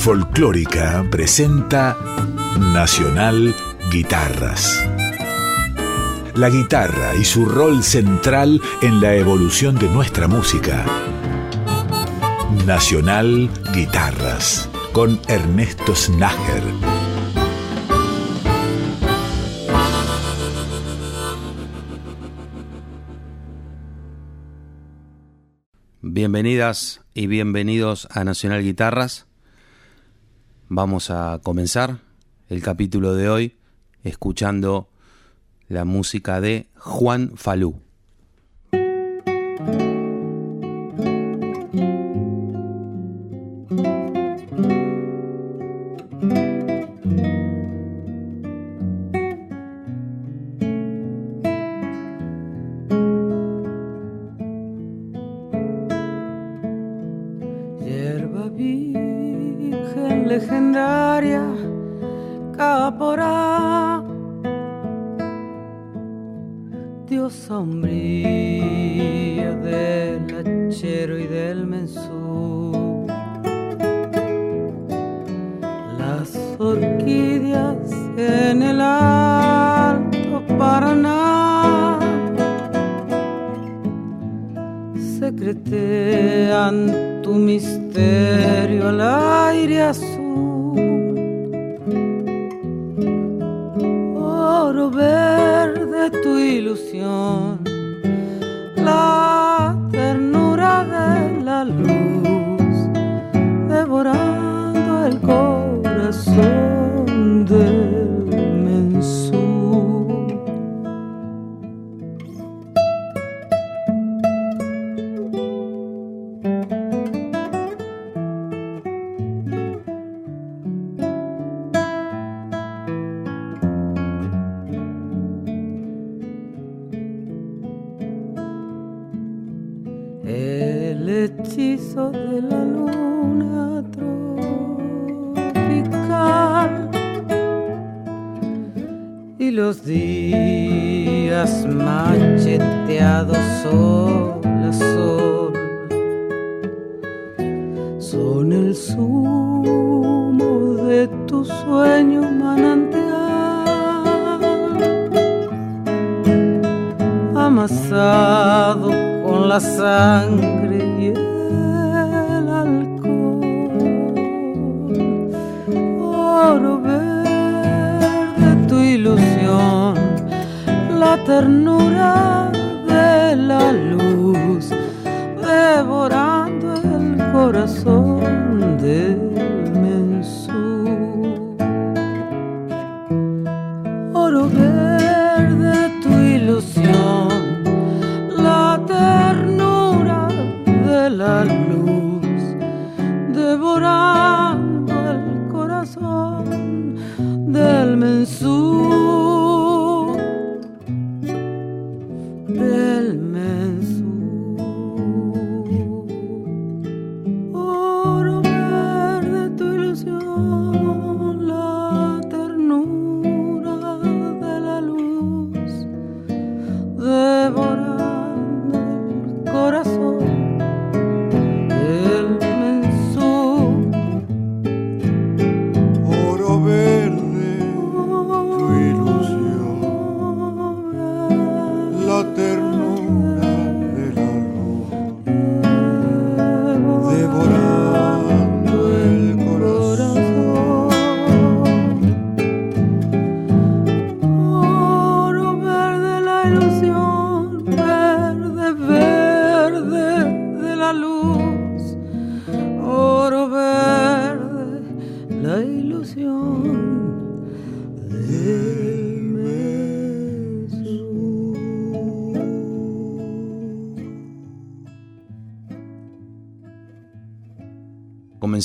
Folclórica presenta Nacional Guitarras. La guitarra y su rol central en la evolución de nuestra música. Nacional Guitarras con Ernesto Snager. Bienvenidas y bienvenidos a Nacional Guitarras. Vamos a comenzar el capítulo de hoy escuchando la música de Juan Falú.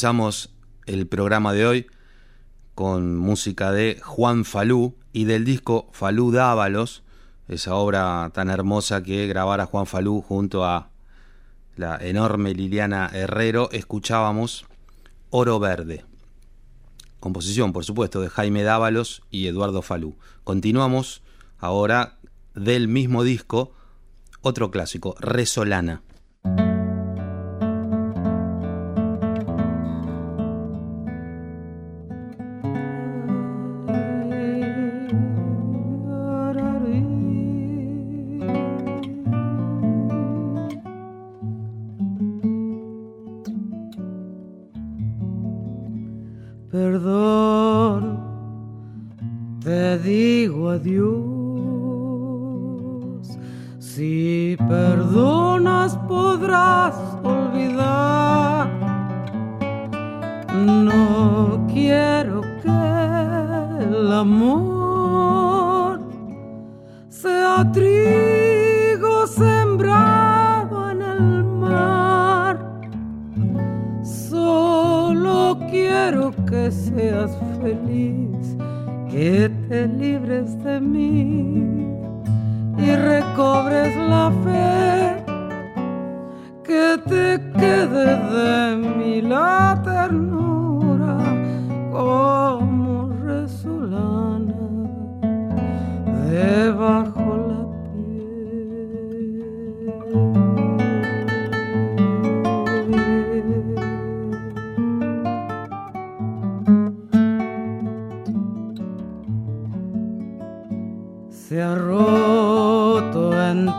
Comenzamos el programa de hoy con música de Juan Falú y del disco Falú Dávalos, esa obra tan hermosa que grabara Juan Falú junto a la enorme Liliana Herrero, escuchábamos Oro Verde. Composición, por supuesto, de Jaime Dávalos y Eduardo Falú. Continuamos ahora del mismo disco, otro clásico, Resolana. Te digo adiós. Si perdonas podrás olvidar. No quiero que el amor sea trigo sembrado en el mar. Solo quiero que seas feliz, que te libres de mí y recobres la fe que te quede de mi la ternura como resolana debajo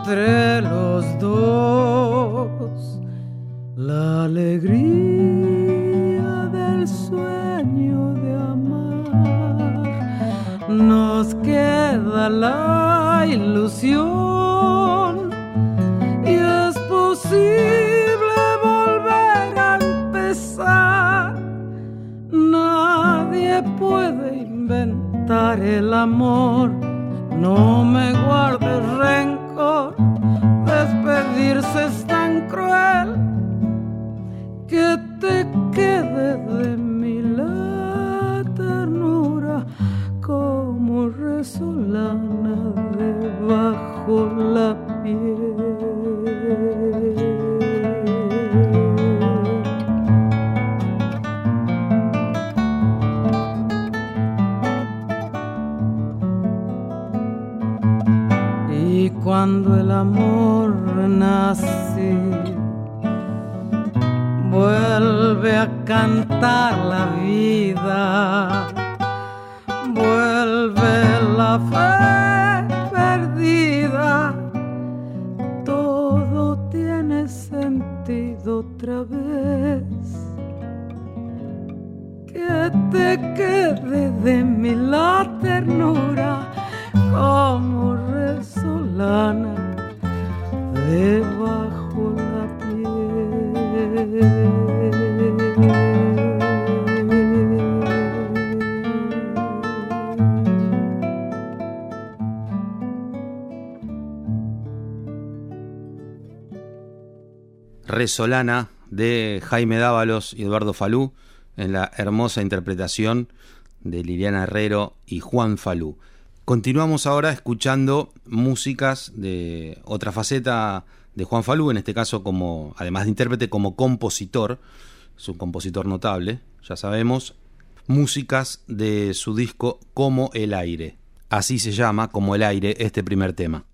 entre los dos la alegría del sueño de amar. Nos queda la ilusión y es posible volver a empezar. Nadie puede inventar el amor no me guardes rencor, resolana debajo la piel. cuando el amor nace, vuelve a cantar la vida, perdida, todo tiene sentido otra vez. Que te quede de mí la ternura como resolana debajo la piel. Resolana de Jaime Dávalos y Eduardo Falú en la hermosa interpretación de Liliana Herrero y Juan Falú. Continuamos ahora escuchando músicas de otra faceta de Juan Falú, en este caso como, además de intérprete, como compositor, es un compositor notable, ya sabemos, músicas de su disco Como el aire. Así se llama, Como el aire, este primer tema.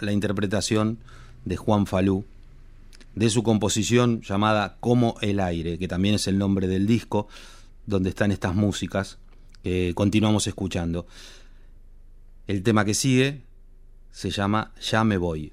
La interpretación de Juan Falú de su composición llamada Como el aire, que también es el nombre del disco donde están estas músicas que continuamos escuchando. El tema que sigue se llama Ya me voy.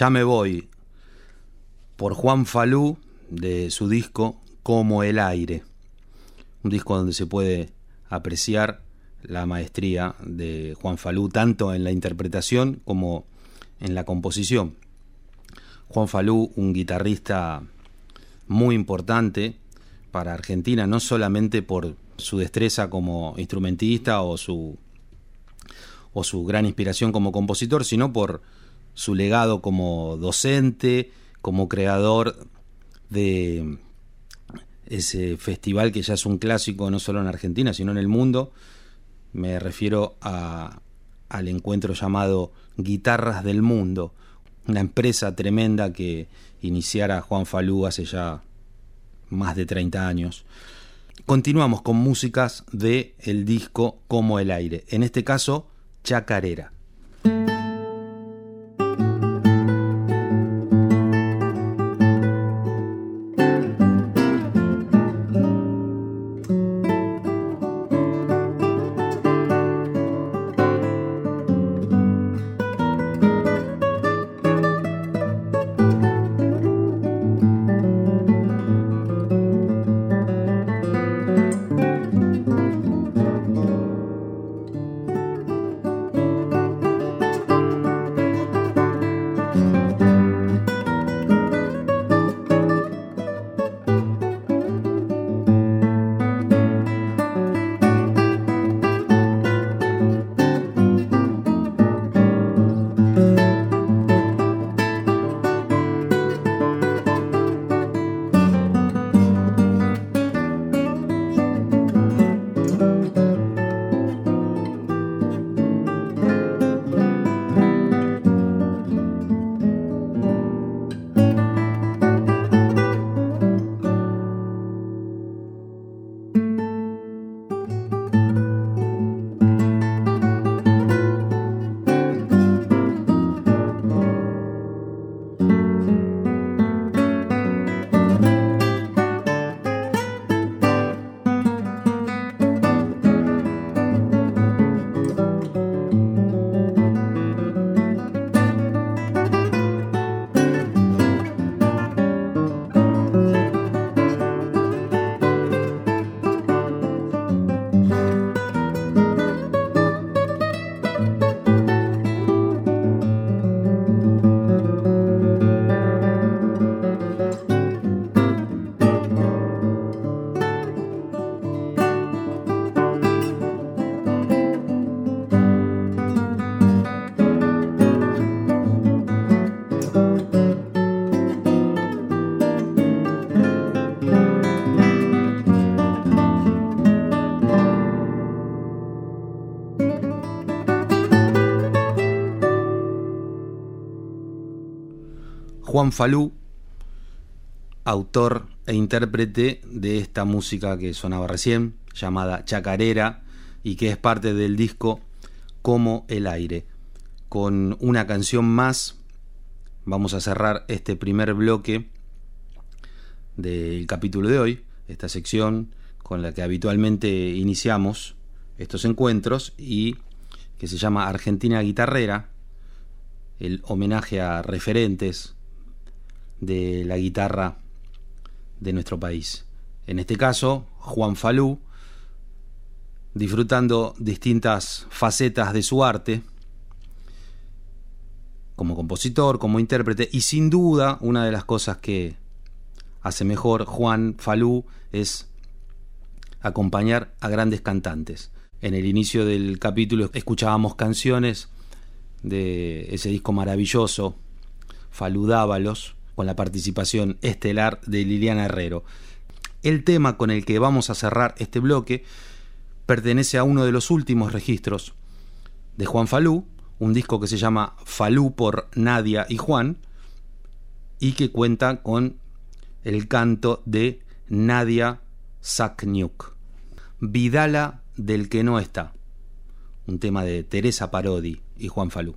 Ya me voy, por Juan Falú, de su disco Como el aire. Un disco donde se puede apreciar la maestría de Juan Falú, tanto en la interpretación como en la composición. Juan Falú, un guitarrista muy importante para Argentina, no solamente por su destreza como instrumentista o su, o su gran inspiración como compositor, sino por su legado como docente, como creador de ese festival que ya es un clásico no solo en Argentina, sino en el mundo. Me refiero al encuentro llamado Guitarras del Mundo, una empresa tremenda que iniciara Juan Falú hace ya más de 30 años. Continuamos con músicas de el disco Como el aire, en este caso Chacarera. Juan Falú, autor e intérprete de esta música que sonaba recién, llamada Chacarera, y que es parte del disco Como el aire. Con una canción más vamos a cerrar este primer bloque del capítulo de hoy, esta sección con la que habitualmente iniciamos estos encuentros y que se llama Argentina Guitarrera, el homenaje a referentes de la guitarra de nuestro país. En este caso, Juan Falú, disfrutando distintas facetas de su arte, como compositor, como intérprete, y sin duda una de las cosas que hace mejor Juan Falú es acompañar a grandes cantantes. En el inicio del capítulo escuchábamos canciones de ese disco maravilloso, Faludábalos, con la participación estelar de Liliana Herrero. El tema con el que vamos a cerrar este bloque pertenece a uno de los últimos registros de Juan Falú, un disco que se llama Falú por Nadia y Juan, y que cuenta con el canto de Nadia Sakniuk. Vidala del que no está, un tema de Teresa Parodi y Juan Falú.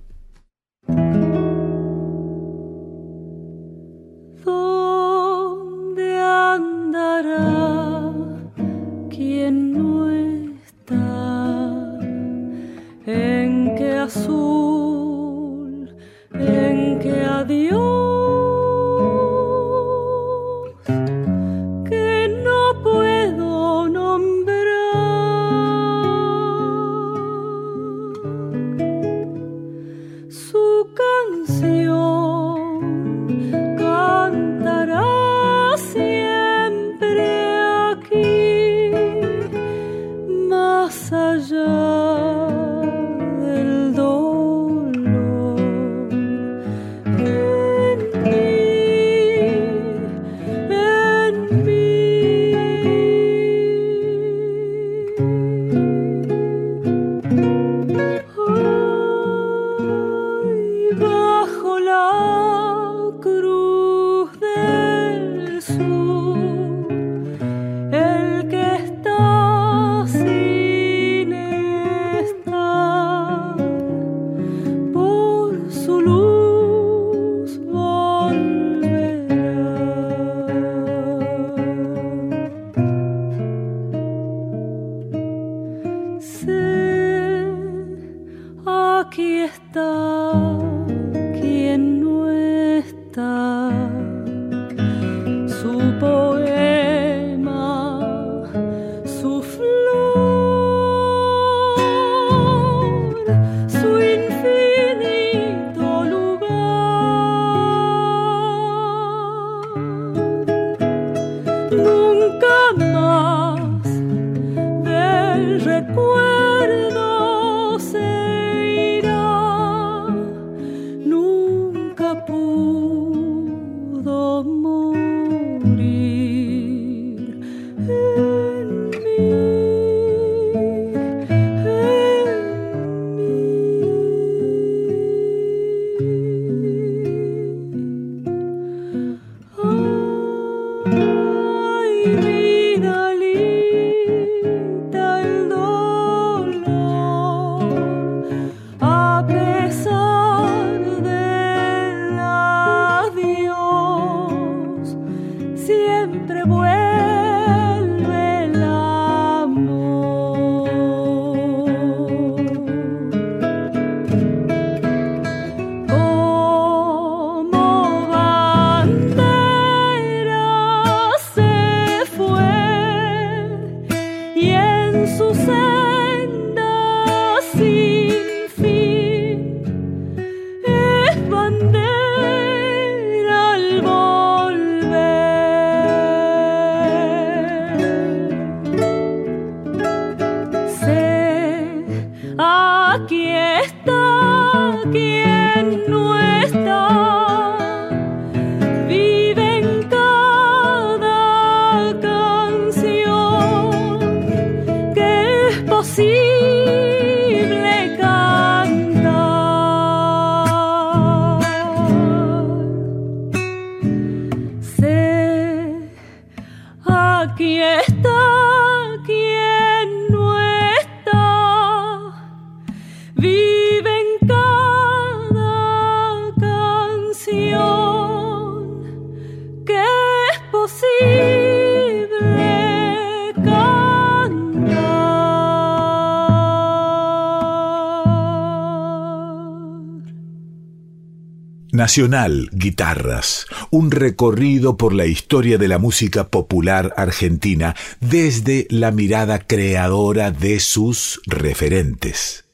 Nacional Guitarras, un recorrido por la historia de la música popular argentina desde la mirada creadora de sus referentes.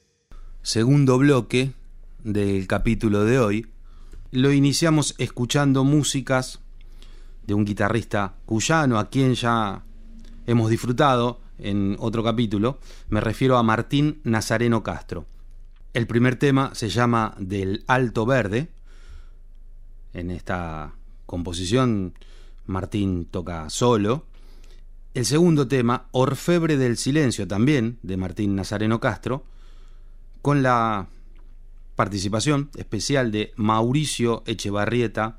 Segundo bloque del capítulo de hoy, lo iniciamos escuchando músicas de un guitarrista cuyano a quien ya hemos disfrutado en otro capítulo, me refiero a Martín Nazareno Castro. El primer tema se llama Del Alto Verde. En esta composición Martín toca solo. El segundo tema, Orfebre del Silencio, también de Martín Nazareno Castro, con la participación especial de Mauricio Echevarrieta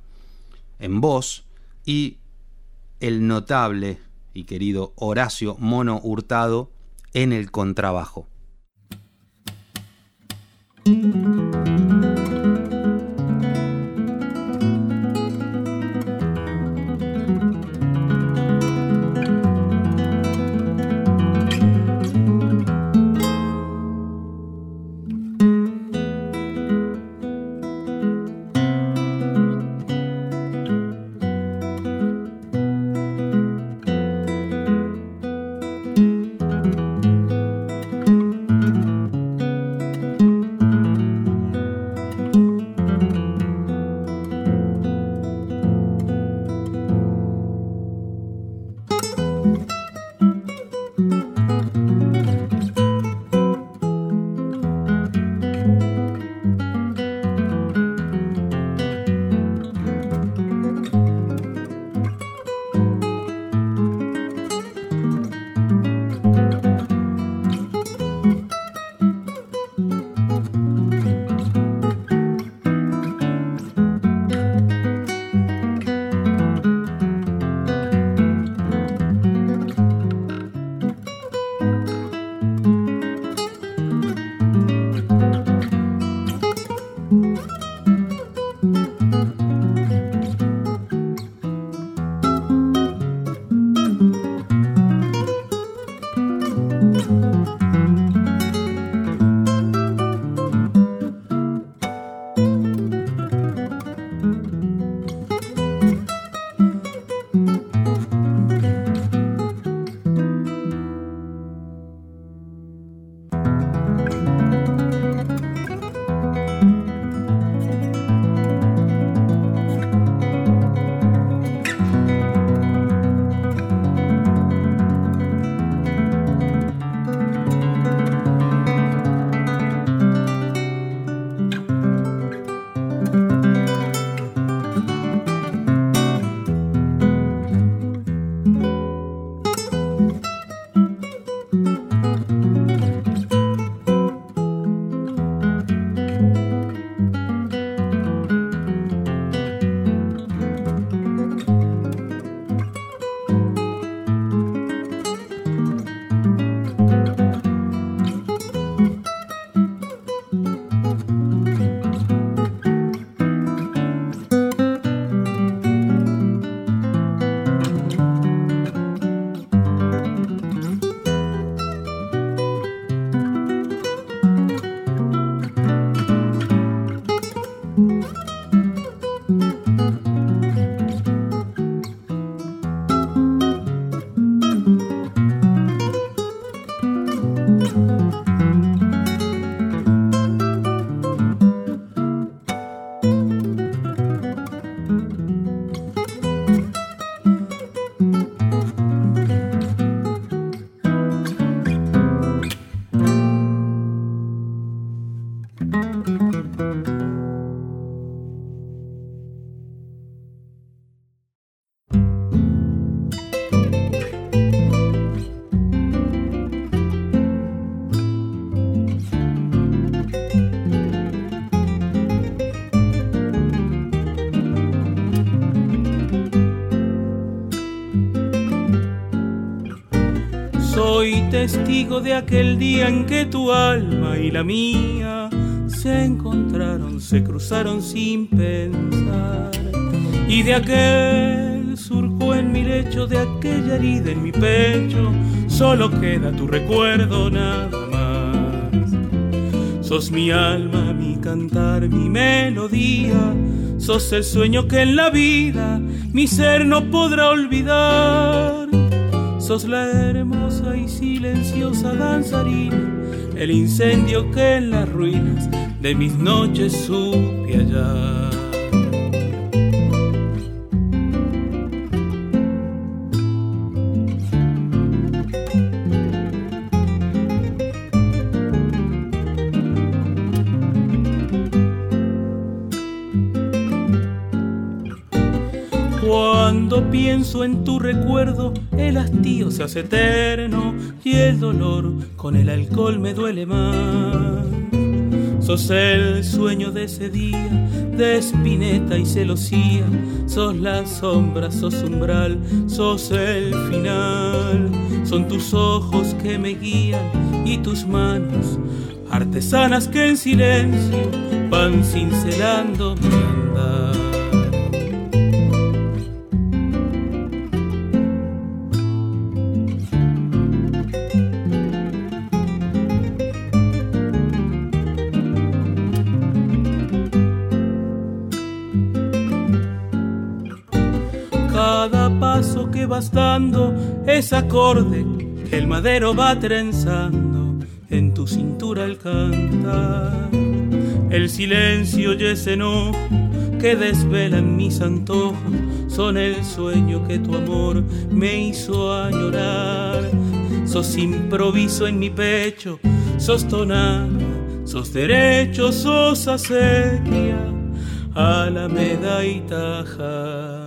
en voz y el notable y querido Horacio Mono Hurtado en el contrabajo. Testigo de aquel día en que tu alma y la mía se encontraron, se cruzaron sin pensar. Y de aquel surco en mi lecho, de aquella herida en mi pecho, solo queda tu recuerdo nada más. Sos mi alma, mi cantar, mi melodía, sos el sueño que en la vida mi ser no podrá olvidar. Sos la hermosa y silenciosa danzarina, el incendio que en las ruinas de mis noches supe hallar. En tu recuerdo, el hastío se hace eterno y el dolor con el alcohol me duele más. Sos el sueño de ese día, de espineta y celosía. Sos la sombra, sos umbral, sos el final. Son tus ojos que me guían y tus manos, artesanas que en silencio van cincelando es acorde que el madero va trenzando en tu cintura al cantar. El silencio y ese enojo que desvelan mis antojos son el sueño que tu amor me hizo añorar. Sos improviso en mi pecho, sos tonada, sos derecho, sos acequia, alameda y tajama.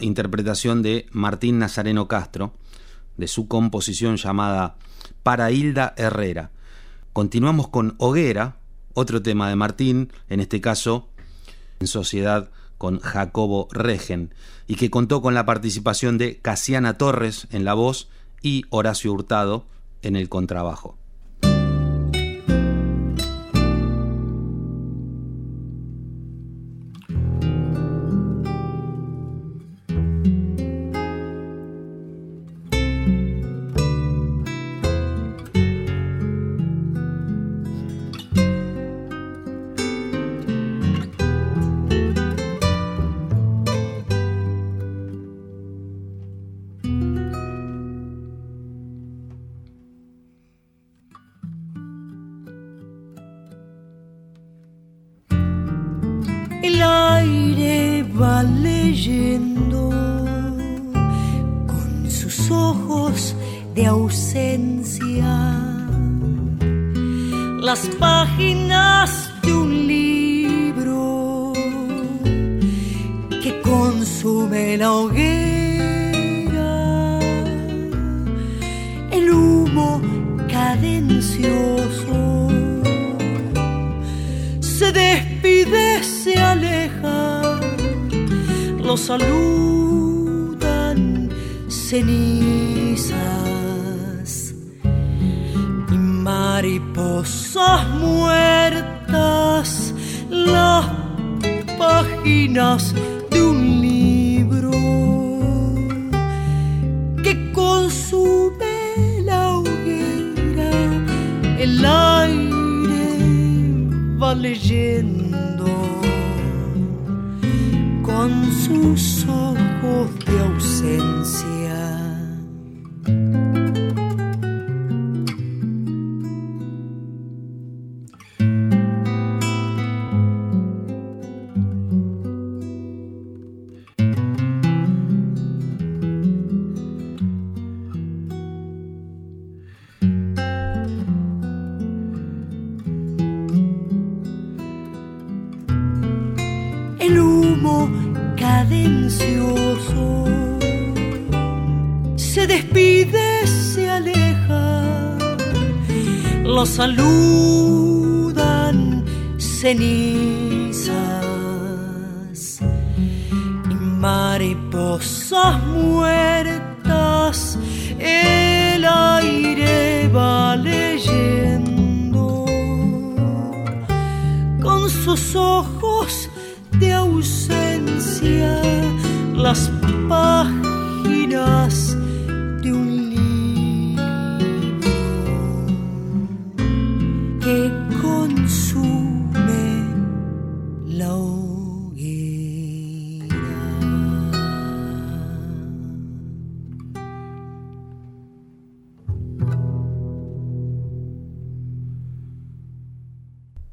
Interpretación de Martín Nazareno Castro, de su composición llamada Para Hilda Herrera. Continuamos con Hoguera, otro tema de Martín, en este caso en sociedad con Jacobo Regen, y que contó con la participación de Casiana Torres en la voz y Horacio Hurtado en el contrabajo. Cadencioso. Se despide, se aleja, lo saludan cenizas y mariposas muertas, el aire va leyendo con sus ojos páginas de un libro que consume la hoguera.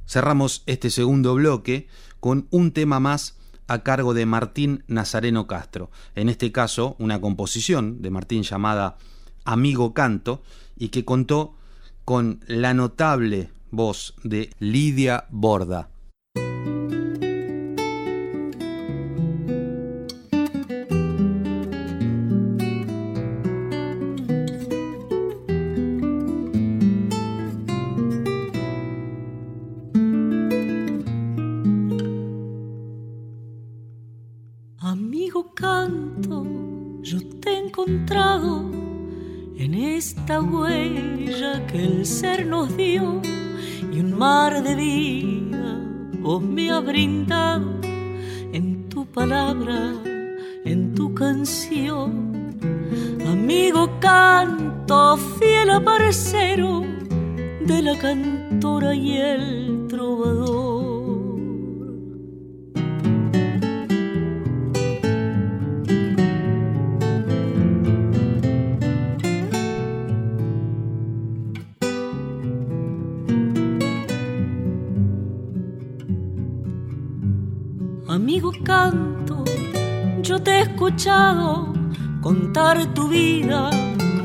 Cerramos este segundo bloque con un tema más a cargo de Martín Nazareno Castro. En este caso, una composición de Martín llamada Amigo Canto y que contó con la notable voz de Lidia Borda. Ser nos dio y un mar de vida vos me has brindado en tu palabra, en tu canción. Amigo canto, fiel aparecero de la cantora y el trovador. Amigo canto, yo te he escuchado contar tu vida,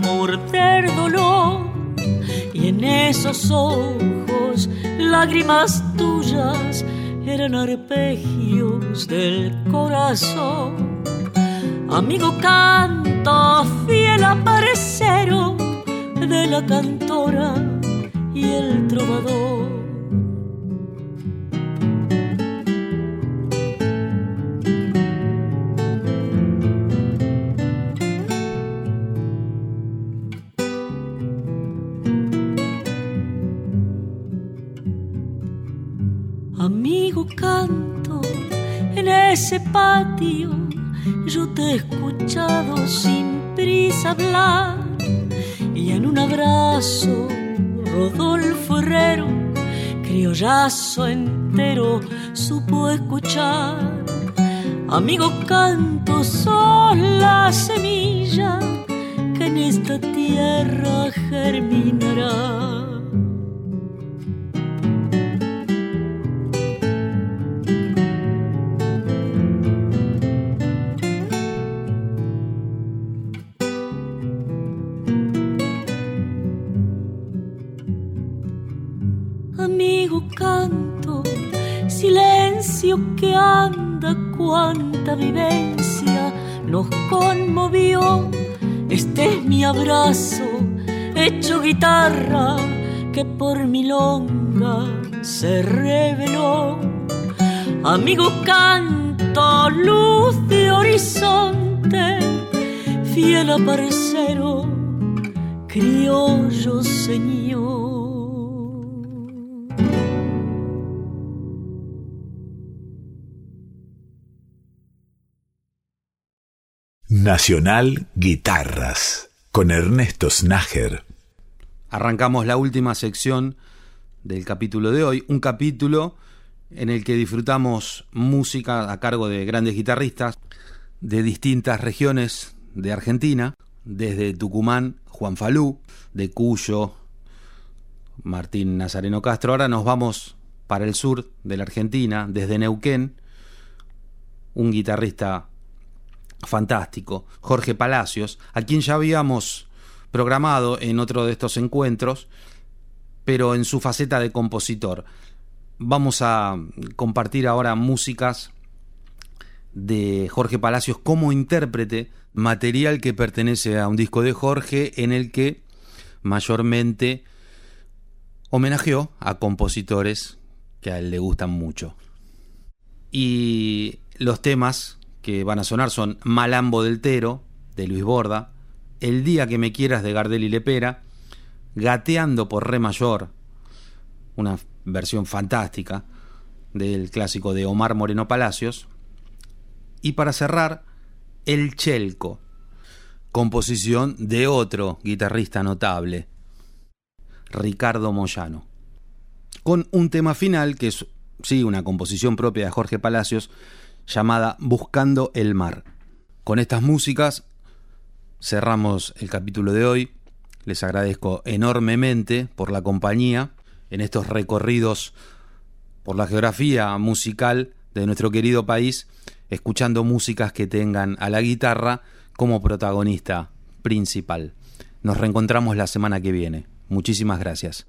morder dolor, y en esos ojos lágrimas tuyas eran arpegios del corazón. Amigo canto, fiel aparecero de la cantora y el trovador. Canto, en ese patio yo te he escuchado sin prisa hablar y en un abrazo Rodolfo Herrero, criollazo entero, supo escuchar. Amigo canto, sos la semilla que en esta tierra germinará. Que anda, cuánta vivencia nos conmovió. Este es mi abrazo, hecho guitarra, que por mi longa se reveló. Amigo canto, luz de horizonte, fiel aparecero, criollo señor. Nacional Guitarras con Ernesto Snager. Arrancamos la última sección del capítulo de hoy, un capítulo en el que disfrutamos música a cargo de grandes guitarristas de distintas regiones de Argentina, desde Tucumán, Juan Falú, de Cuyo, Martín Nazareno Castro. Ahora nos vamos para el sur de la Argentina, desde Neuquén, un guitarrista fantástico, Jorge Palacios, a quien ya habíamos programado en otro de estos encuentros, pero en su faceta de compositor. Vamos a compartir ahora músicas de Jorge Palacios como intérprete, material que pertenece a un disco de Jorge en el que mayormente homenajeó a compositores que a él le gustan mucho. Y los temas que van a sonar son Malambo del Tero, de Luis Borda, El día que me quieras, de Gardel y Lepera, Gateando por Re Mayor, una versión fantástica del clásico de Omar Moreno Palacios, y para cerrar, El Chelco, composición de otro guitarrista notable, Ricardo Moyano, con un tema final que es, sí, una composición propia de Jorge Palacios, llamada Buscando el Mar. Con estas músicas cerramos el capítulo de hoy. Les agradezco enormemente por la compañía en estos recorridos por la geografía musical de nuestro querido país, escuchando músicas que tengan a la guitarra como protagonista principal. Nos reencontramos la semana que viene. Muchísimas gracias.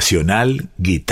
Nacional Guitarra.